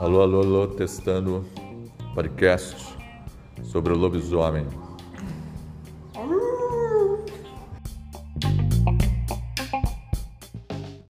Alô, alô, alô, testando podcast sobre o lobisomem. Hum.